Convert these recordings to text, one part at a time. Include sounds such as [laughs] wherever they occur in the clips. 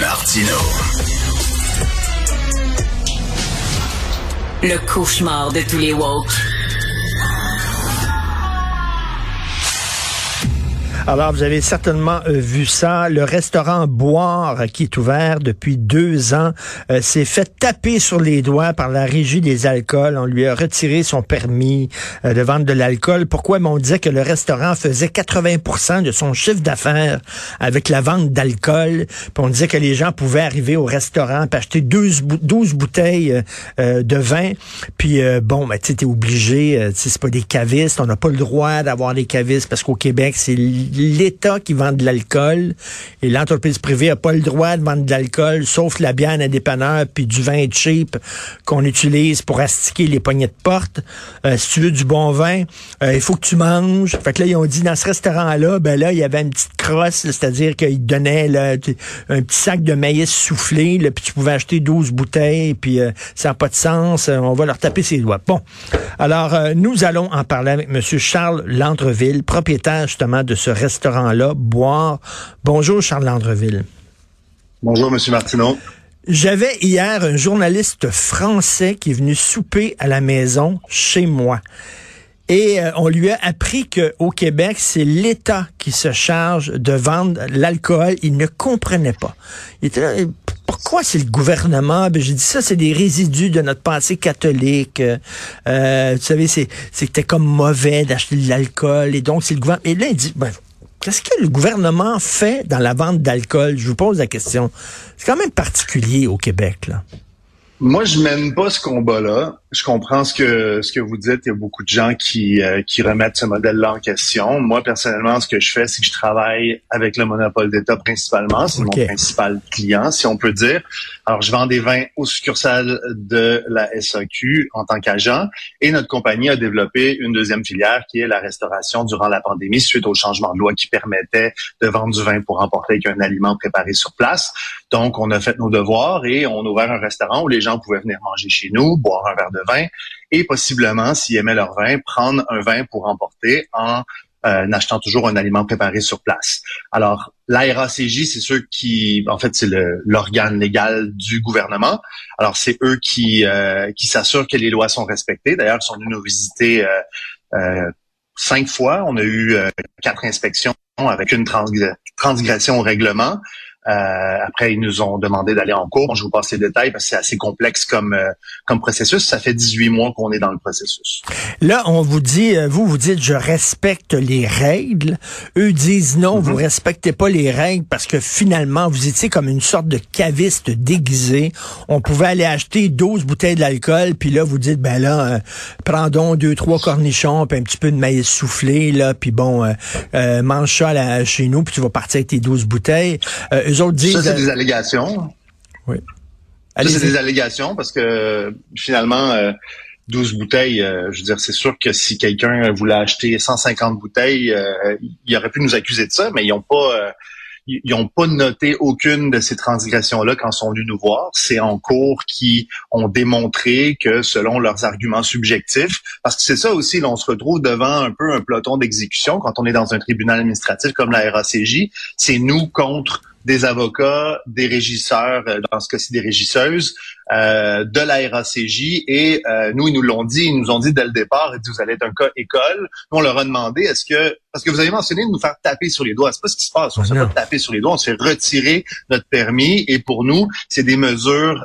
Martino. Le cauchemar de tous les woke. Alors, vous avez certainement euh, vu ça. Le restaurant Boire, qui est ouvert depuis deux ans, euh, s'est fait taper sur les doigts par la régie des alcools. On lui a retiré son permis euh, de vendre de l'alcool. Pourquoi? Mais on disait que le restaurant faisait 80% de son chiffre d'affaires avec la vente d'alcool. Puis on disait que les gens pouvaient arriver au restaurant et acheter 12, 12 bouteilles de vin. Puis bon, ben, tu es obligé, c'est pas des cavistes. On n'a pas le droit d'avoir des cavistes parce qu'au Québec, c'est l'État qui vend de l'alcool et l'entreprise privée n'a pas le droit de vendre de l'alcool, sauf la bière à dépanneur puis du vin cheap qu'on utilise pour astiquer les poignées de porte. Euh, si tu veux du bon vin, euh, il faut que tu manges. Fait que là, ils ont dit dans ce restaurant-là, ben là, il y avait une petite crosse, c'est-à-dire qu'ils donnaient un petit sac de maïs soufflé, puis tu pouvais acheter 12 bouteilles, puis euh, ça n'a pas de sens, on va leur taper ses doigts. Bon. Alors, nous allons en parler avec M. Charles Landreville, propriétaire justement de ce restaurant restaurant-là, boire. Bonjour, Charles Landreville. Bonjour, M. Martineau. J'avais hier un journaliste français qui est venu souper à la maison chez moi. Et euh, on lui a appris qu'au Québec, c'est l'État qui se charge de vendre l'alcool. Il ne comprenait pas. Il était là, pourquoi c'est le gouvernement? Ben, j'ai dit ça, c'est des résidus de notre passé catholique. Euh, euh vous savez, c'est, c'était comme mauvais d'acheter de l'alcool. Et donc, c'est le gouvernement. Et là, il dit, ben, Qu'est-ce que le gouvernement fait dans la vente d'alcool? Je vous pose la question. C'est quand même particulier au Québec, là. Moi, je mène pas ce combat-là. Je comprends ce que ce que vous dites. Il y a beaucoup de gens qui euh, qui remettent ce modèle-là en question. Moi, personnellement, ce que je fais, c'est que je travaille avec le monopole d'État principalement. C'est mon principal client, si on peut dire. Alors, je vends des vins aux succursales de la SAQ en tant qu'agent. Et notre compagnie a développé une deuxième filière qui est la restauration durant la pandémie suite au changement de loi qui permettait de vendre du vin pour emporter avec un aliment préparé sur place. Donc, on a fait nos devoirs et on a ouvert un restaurant où les gens pouvaient venir manger chez nous, boire un verre de vin et possiblement, s'ils aimaient leur vin, prendre un vin pour emporter en euh, achetant toujours un aliment préparé sur place. Alors, la RACJ, c'est ceux qui, en fait, c'est l'organe légal du gouvernement. Alors, c'est eux qui euh, qui s'assurent que les lois sont respectées. D'ailleurs, ils sont venus nous visiter euh, cinq fois. On a eu quatre inspections avec une transgression au règlement. Euh, après, ils nous ont demandé d'aller en cours. Je vous passe les détails parce que c'est assez complexe comme euh, comme processus. Ça fait 18 mois qu'on est dans le processus. Là, on vous dit, euh, vous vous dites, je respecte les règles. Eux disent non, vous mhm. respectez pas les règles parce que finalement, vous étiez comme une sorte de caviste déguisé. On pouvait aller acheter 12 bouteilles d'alcool, puis là, vous dites, ben là, euh, prendons deux, trois cornichons, puis un petit peu de maïs soufflé, là, puis bon, mange ça là, chez nous, puis tu vas partir avec tes 12 bouteilles ça, c'est des allégations. Oui. Ça, c'est des allégations parce que finalement, 12 euh, bouteilles, euh, je veux dire, c'est sûr que si quelqu'un voulait acheter 150 bouteilles, euh, il aurait pu nous accuser de ça, mais ils n'ont pas ils n'ont pas noté aucune de ces transgressions-là quand ils sont venus nous voir. C'est en cours qui ont démontré que selon leurs arguments subjectifs, parce que c'est ça aussi, là, on se retrouve devant un peu un peloton d'exécution quand on est dans un tribunal administratif comme la RACJ, c'est nous contre des avocats, des régisseurs, euh, dans ce cas-ci des régisseuses, euh, de la RACJ. Et euh, nous, ils nous l'ont dit, ils nous ont dit dès le départ, ils vous allez être un cas école. Nous, on leur a demandé, est-ce que, parce que vous avez mentionné de nous faire taper sur les doigts, c'est pas ce qui se passe. On se fait pas taper sur les doigts, on se fait retirer notre permis. Et pour nous, c'est des mesures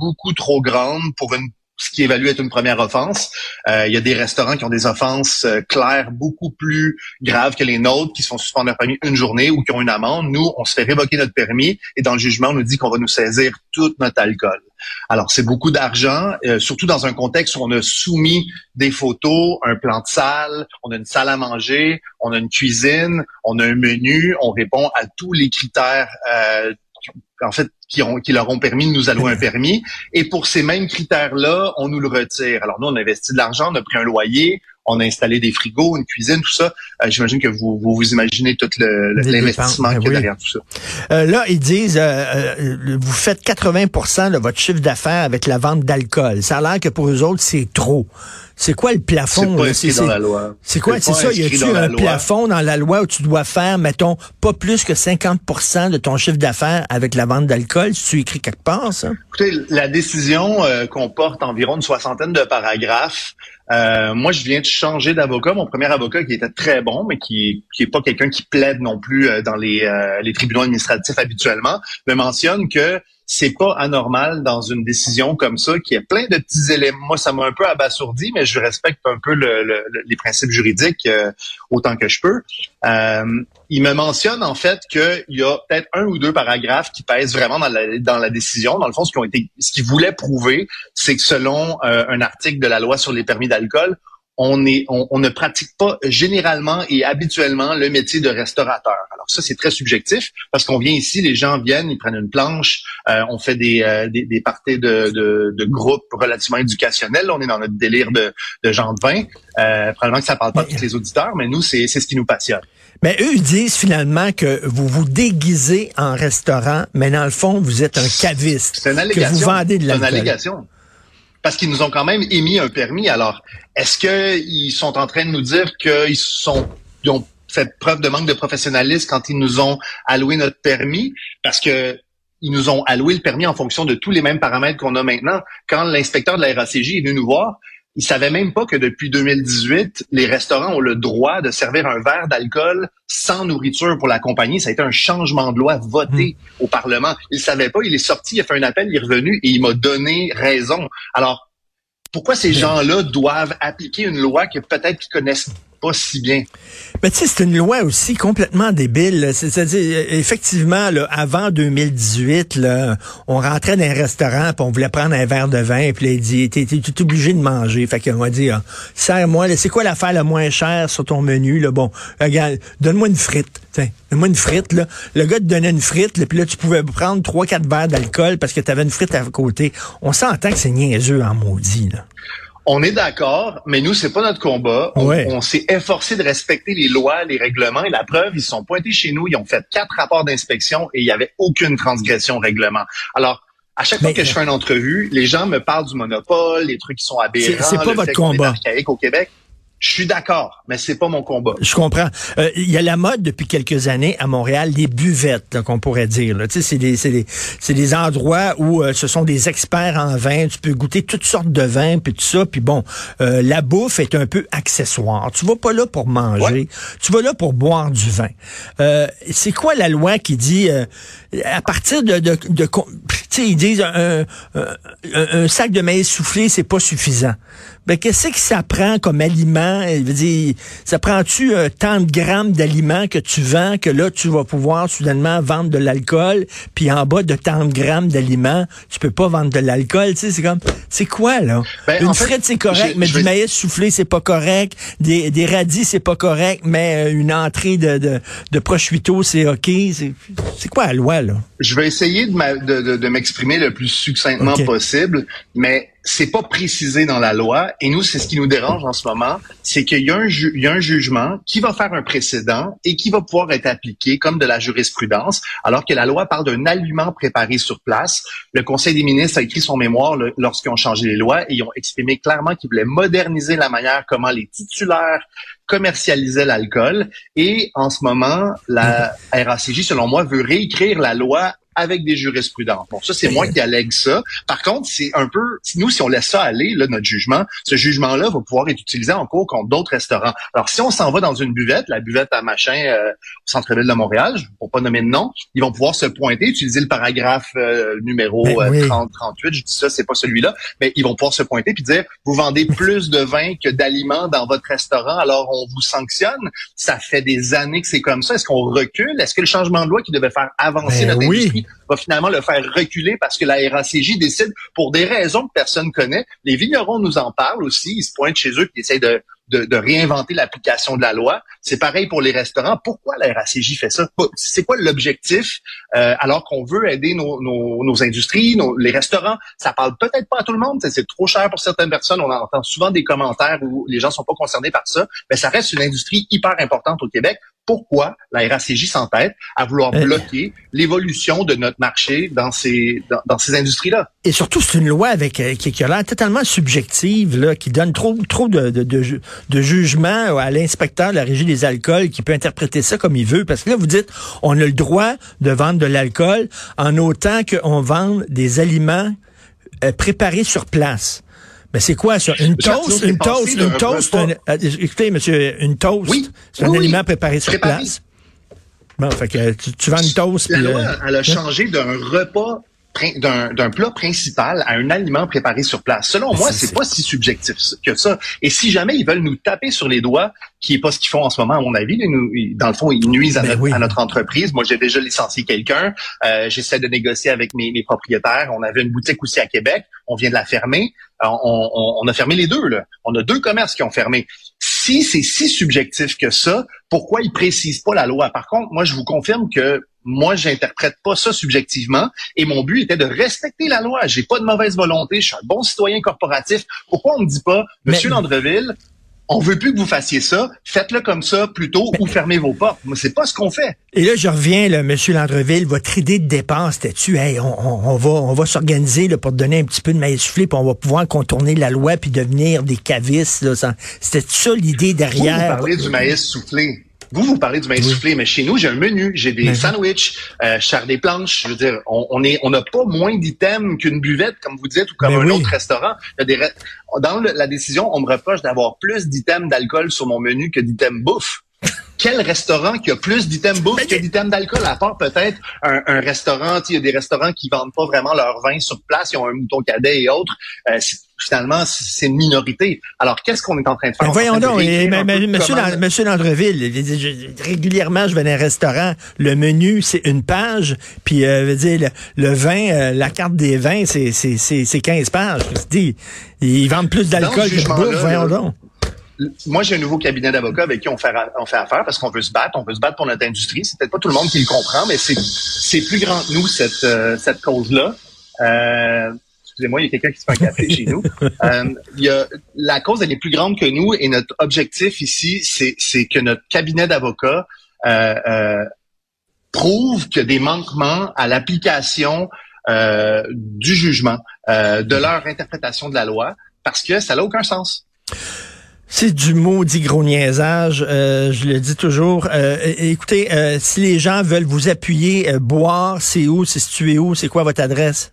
beaucoup trop grandes pour une ce qui évalue être une première offense. Euh, il y a des restaurants qui ont des offenses euh, claires beaucoup plus graves que les nôtres, qui se font suspendre leur permis une journée ou qui ont une amende. Nous, on se fait révoquer notre permis et dans le jugement, on nous dit qu'on va nous saisir tout notre alcool. Alors, c'est beaucoup d'argent, euh, surtout dans un contexte où on a soumis des photos, un plan de salle, on a une salle à manger, on a une cuisine, on a un menu, on répond à tous les critères en fait, qui, ont, qui leur ont permis de nous allouer un permis. Et pour ces mêmes critères-là, on nous le retire. Alors nous, on a investi de l'argent, on a pris un loyer, on a installé des frigos, une cuisine, tout ça. Euh, j'imagine que vous, vous, vous imaginez tout l'investissement qu'il y a derrière tout ça. Euh, là, ils disent, vous faites 80% de votre chiffre d'affaires avec la vente d'alcool. Ça a l'air que pour eux autres, c'est trop. C'est quoi le plafond? C'est dans la loi. C'est quoi? C'est ça? Y a-tu un plafond dans la loi où tu dois faire, mettons, pas plus que 50% de ton chiffre d'affaires avec la vente d'alcool? Si tu écris quelque part, ça? Écoutez, la décision euh, comporte environ une soixantaine de paragraphes. Euh, moi, je viens de changer d'avocat. Mon premier avocat, qui était très bon, mais qui qui est pas quelqu'un qui plaide non plus euh, dans les, les tribunaux administratifs habituellement, me mentionne que c'est pas anormal dans une décision comme ça, qui a plein de petits éléments. Moi, ça m'a un peu abasourdi, mais je respecte un peu le, les principes juridiques euh, autant que je peux. Euh, il me mentionne en fait qu'il y a peut-être un ou deux paragraphes qui pèsent vraiment dans la, dans la décision. Dans le fond, ce qu'ils ont été, ce qu'ils voulaient prouver, c'est que selon euh, un article de la loi sur les permis d'alcool, on, est, on, ne pratique pas généralement et habituellement le métier de restaurateur. Alors ça, c'est très subjectif parce qu'on vient ici, les gens viennent, ils prennent une planche, euh, on fait des, euh, des, des, parties de, de, de, groupes relativement éducationnels. On est dans notre délire de, de gens de vin. Euh, probablement que ça parle pas à tous les auditeurs, mais nous, c'est ce qui nous passionne. Mais eux, ils disent finalement que vous vous déguisez en restaurant, mais dans le fond, vous êtes un caviste. C'est une allégation. Que vous vendez de l'alcool. C'est une allégation parce qu'ils nous ont quand même émis un permis. Alors, est-ce qu'ils sont en train de nous dire qu'ils sont ils ont fait preuve de manque de professionnalisme quand ils nous ont alloué notre permis? Parce que ils nous ont alloué le permis en fonction de tous les mêmes paramètres qu'on a maintenant. Quand l'inspecteur de la RACJ est venu nous voir, il savait même pas que depuis 2018, les restaurants ont le droit de servir un verre d'alcool sans nourriture pour la compagnie. Ça a été un changement de loi voté hmm. au Parlement. Il savait pas, il est sorti, il a fait un appel, il est revenu et il m'a donné raison. Alors, pourquoi ces gens-là doivent appliquer une loi que peut-être qu'ils connaissent pas si bien. Mais tu sais, c'est une loi aussi complètement débile. C'est-à-dire, effectivement, là, avant 2018, là, on rentrait dans un restaurant, puis on voulait prendre un verre de vin, puis il dit, t'es, t'es, obligé de manger. Fait qu'on va dire, serre-moi, c'est quoi l'affaire la moins chère sur ton menu? Là? Bon, regarde, donne-moi une frite. Donne-moi une frite. Là. Le gars te donnait une frite, là, puis là, tu pouvais prendre trois, quatre verres d'alcool parce que tu avais une frite à côté. On s'entend que c'est niaiseux en maudit. Là. On est d'accord, mais nous, c'est pas notre combat. On, s'est efforcé de respecter les lois, les règlements, et la preuve, ils sont pointés chez nous, ils ont fait quatre rapports d'inspection et il n'y avait aucune transgression au règlement. Alors, à chaque fois que je fais une entrevue, les gens me parlent du monopole, les trucs qui sont aberrants, c'est pas votre combat. au Québec. Je suis d'accord, mais c'est pas mon combat. Je comprends. Euh, il y a la mode depuis quelques années à Montréal, les buvettes, qu'on pourrait dire. Tu sais, c'est des, c'est des, c'est des endroits où euh, ce sont des experts en vin. Tu peux goûter toutes sortes de vins, puis tout ça. Puis bon, euh, la bouffe est un peu accessoire. Tu vas pas là pour manger. Tu vas là pour boire du vin. c'est quoi la loi qui dit à partir de, de, de sais, ils disent un, un, un sac de maïs soufflé, c'est pas suffisant ben qu'est-ce que ça prend comme aliment? Je veux dire, ça prend-tu euh, tant de grammes d'aliments que tu vends que là, tu vas pouvoir soudainement vendre de l'alcool, puis en bas de tant de grammes d'aliments, tu peux pas vendre de l'alcool. Tu sais, c'est comme, c'est quoi, là? Ben, une frite, c'est correct, mais du maïs soufflé, c'est pas correct. Des, des radis, c'est pas correct, mais euh, une entrée de, de, de prosciutto, c'est OK. C'est quoi la loi, là? Je vais essayer de, de, m'exprimer le plus succinctement possible, mais c'est pas précisé dans la loi. Et nous, c'est ce qui nous dérange en ce moment, c'est qu'il y, a un y a un jugement qui va faire un précédent et qui va pouvoir être appliqué comme de la jurisprudence, alors que la loi parle d'un aliment préparé sur place. Le Conseil des ministres a écrit son mémoire lorsqu'ils ont changé les lois et ils ont exprimé clairement qu'ils voulaient moderniser la manière comment les titulaires commercialisaient l'alcool. Et en ce moment, la RACJ, selon moi, veut réécrire la loi avec des jurisprudences. Bon, ça, c'est moi qui allègue ça. Par contre, c'est un peu, nous, si on laisse ça aller, là, notre jugement, ce jugement-là va pouvoir être utilisé en cours contre d'autres restaurants. Alors, si on s'en va dans une buvette, la buvette à machin euh, au centre-ville de Montréal, pour pas nommer de nom, ils vont pouvoir se pointer, utiliser le paragraphe euh, numéro 30, 38, euh, je dis ça, c'est pas celui-là, mais ils vont pouvoir se pointer puis dire, vous vendez [laughs] plus de vin que d'aliments dans votre restaurant, alors on vous sanctionne. Ça fait des années que c'est comme ça. Est-ce qu'on recule? Est-ce que le changement de loi qui devait faire avancer ben notre industrie va finalement le faire reculer parce que la RACJ décide pour des raisons que personne connaît. Les vignerons nous en parlent aussi. Ils se pointent chez eux et essayent de, de, réinventer l'application de la loi. C'est pareil pour les restaurants. Pourquoi la RACJ fait ça? C'est quoi l'objectif euh, alors qu'on veut aider nos, nos, industries, les restaurants? Ça parle peut-être pas à tout le monde. C'est trop cher pour certaines personnes. On entend souvent des commentaires où les gens sont pas concernés par ça. Mais ça reste une industrie hyper importante au Québec pourquoi la RACJ s'entête à vouloir euh. bloquer l'évolution de notre marché dans ces dans, ces industries-là? Et surtout, c'est une loi avec euh, qui, a l'air totalement subjective, là, qui donne trop trop de, de, de, de jugement à l'inspecteur de la régie des alcools qui peut interpréter ça comme il veut. Parce que là, vous dites, on a le droit de vendre de l'alcool en autant qu'on vende des aliments euh, préparés sur place. Mais c'est quoi ça? Une toast, une toast, une toast, euh, écoutez, monsieur, une toast, c'est un aliment préparé sur place. Bon, fait que tu, vends une toast. La loi, euh, elle a hein? changé d'un repas d'un plat principal à un aliment préparé sur place. Selon moi, c'est pas si subjectif que ça. Et si jamais ils veulent nous taper sur les doigts, qui est pas ce qu'ils font en ce moment, à mon avis, nous, dans le fond, ils nuisent à, ben notre, entreprise. Moi, j'ai déjà licencié quelqu'un. Euh, J'essaie de négocier avec mes, mes, propriétaires. On avait une boutique aussi à Québec. On vient de la fermer. Euh, on, on, on a fermé les deux. Là. On a deux commerces qui ont fermé si c'est si subjectif que ça, pourquoi ils précisent pas la loi? Par contre, moi, je vous confirme que moi, j'interprète pas ça subjectivement et mon but était de respecter la loi. J'ai pas de mauvaise volonté. Je suis un bon citoyen corporatif. Pourquoi on me dit pas, Monsieur Landreville, on veut plus que vous fassiez ça, faites-le comme ça plutôt ou fermez vos portes. Moi, c'est pas ce qu'on fait. Et là, je reviens, là, Monsieur Landreville, votre idée de dépense, c'était-tu, hey, on, va, on va s'organiser pour te donner un petit peu de maïs soufflé, puis on va pouvoir contourner la loi puis devenir des cavistes. C'était ça l'idée derrière? Vous parlez du maïs soufflé. Vous, vous parlez du maïs soufflé, mais chez nous, j'ai un menu, j'ai des sandwichs, euh, je des planches. Je veux dire, on, est, on n'a pas moins d'items qu'une buvette, comme vous dites, ou comme un autre restaurant. Il y a des Dans la décision, on me reproche d'avoir plus d'items d'alcool sur mon menu que d'items bouffe. Quel restaurant qui a plus d'items bouffe que d'items d'alcool, à part peut-être un, un, restaurant, il y a des restaurants qui vendent pas vraiment leur vin sur place, ils ont un mouton cadet et autres. Euh, finalement, c'est une minorité. Alors, qu'est-ce qu'on est en train de faire? voyons donc, monsieur, Landreville, régulièrement, je vais dans un restaurant, le menu, c'est une page, puis euh, veut dire, le, vin, euh, la carte des vins, c'est 15 pages. Dis, ils vendent plus d'alcool que de bouffe, voyons donc moi, j'ai un nouveau cabinet d'avocats avec qui on fait, on fait affaire parce qu'on veut se battre, on veut se battre pour notre industrie. C'est peut-être pas tout le monde qui le comprend, mais c'est plus grand que nous, cette, euh, cette cause-là. Euh, excusez-moi, il y a quelqu'un qui se fait un café [laughs] chez nous. Euh, il y a, la cause, elle est plus grande que nous et notre objectif ici, c'est que notre cabinet d'avocats euh, euh, prouve que des manquements à l'application euh, du jugement, euh, de leur interprétation de la loi, parce que ça n'a aucun sens. C'est du maudit gros niaisage, euh, je le dis toujours. Euh, écoutez, si les gens veulent vous appuyer, boire, c'est où, c'est situé où, c'est quoi votre adresse?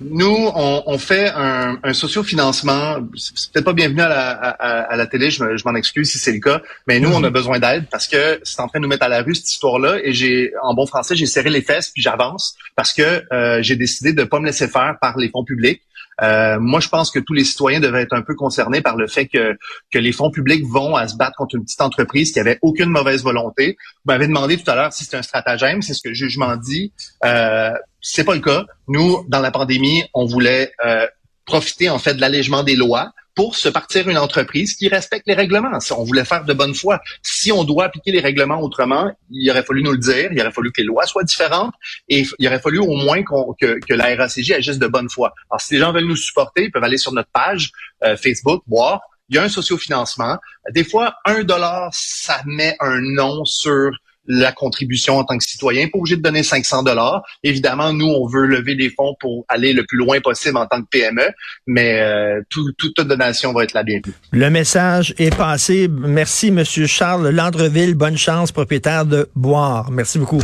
Nous, on, on fait un, un sociofinancement. C'est peut-être pas bienvenu à la, à, la télé, je, m'en excuse si c'est le cas, mais nous, on a mhm. besoin d'aide parce que c'est en train de nous mettre à la rue cette histoire-là. Et j'ai, en bon français, j'ai serré les fesses puis j'avance parce que euh, j'ai décidé de pas me laisser faire par les fonds publics. Euh, moi, je pense que tous les citoyens devraient être un peu concernés par le fait que, que les fonds publics vont à se battre contre une petite entreprise qui avait aucune mauvaise volonté. Vous m'avez demandé tout à l'heure si c'est un stratagème, c'est ce que le jugement dit. Euh, c'est pas le cas. Nous, dans la pandémie, on voulait euh, profiter en fait de l'allègement des lois pour se partir une entreprise qui respecte les règlements. Si on voulait faire de bonne foi, si on doit appliquer les règlements autrement, il aurait fallu nous le dire, il aurait fallu que les lois soient différentes et il aurait fallu au moins que, que, la RACJ agisse de bonne foi. Alors, si les gens veulent nous supporter, ils peuvent aller sur notre page euh, Facebook, voir. Il y a un sociofinancement. Des fois, un dollar, ça met un nom sur la contribution en tant que citoyen, pas obligé de donner 500 dollars. Évidemment, nous, on veut lever des fonds pour aller le plus loin possible en tant que PME, mais euh, toute donation va être la bienvenue. Le message est passé. Merci, Monsieur Charles Landreville. Bonne chance, propriétaire de Boire. Merci beaucoup.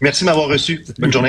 Merci de m'avoir reçu. Bonne journée.